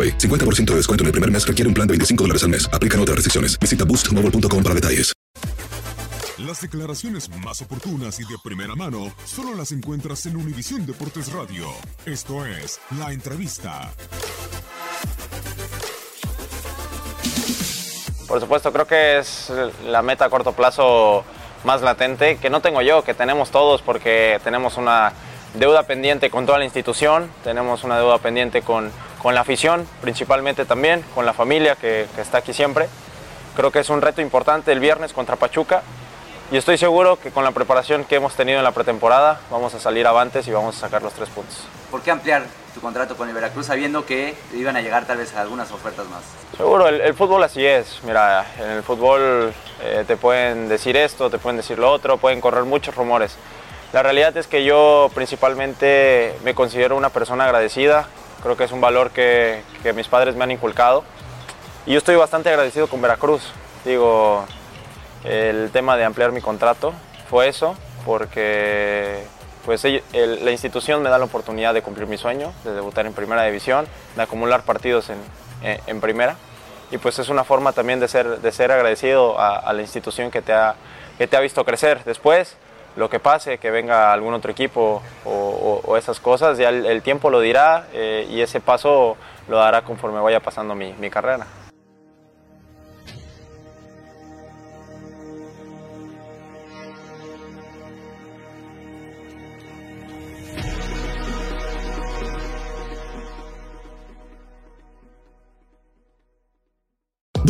AroPay. 50% de descuento en el primer mes requiere un plan de 25 dólares al mes. Aplican otras restricciones. Visita boostmobile.com para detalles. Las declaraciones más oportunas y de primera mano solo las encuentras en Univisión Deportes Radio. Esto es La Entrevista. Por supuesto, creo que es la meta a corto plazo más latente, que no tengo yo, que tenemos todos, porque tenemos una deuda pendiente con toda la institución, tenemos una deuda pendiente con, con la afición, principalmente también, con la familia que, que, está aquí siempre. Creo que es un reto importante el viernes contra Pachuca y estoy seguro que con la preparación que hemos tenido en la pretemporada vamos a salir avantes y vamos a sacar los tres puntos. ¿Por qué ampliar tu contrato con el Veracruz sabiendo que iban a llegar tal vez algunas ofertas más? Seguro, el, el fútbol así es. Mira, en el fútbol eh, te pueden decir esto, te pueden decir lo otro, pueden correr muchos rumores. La realidad es que yo principalmente me considero una persona agradecida, creo que es un valor que, mis padres me han inculcado y yo estoy bastante agradecido con Veracruz. Digo, el tema de ampliar mi contrato fue eso, porque pues la institución me da la oportunidad de cumplir mi sueño, de debutar en primera división, de acumular partidos en, en, en primera y pues es una forma también de ser, de ser agradecido a, a la institución que te, ha, que te ha visto crecer. Después, lo que pase, que venga algún otro equipo o, o, o esas cosas, ya el, tiempo lo dirá eh, y ese paso lo dará conforme vaya pasando mi, mi carrera.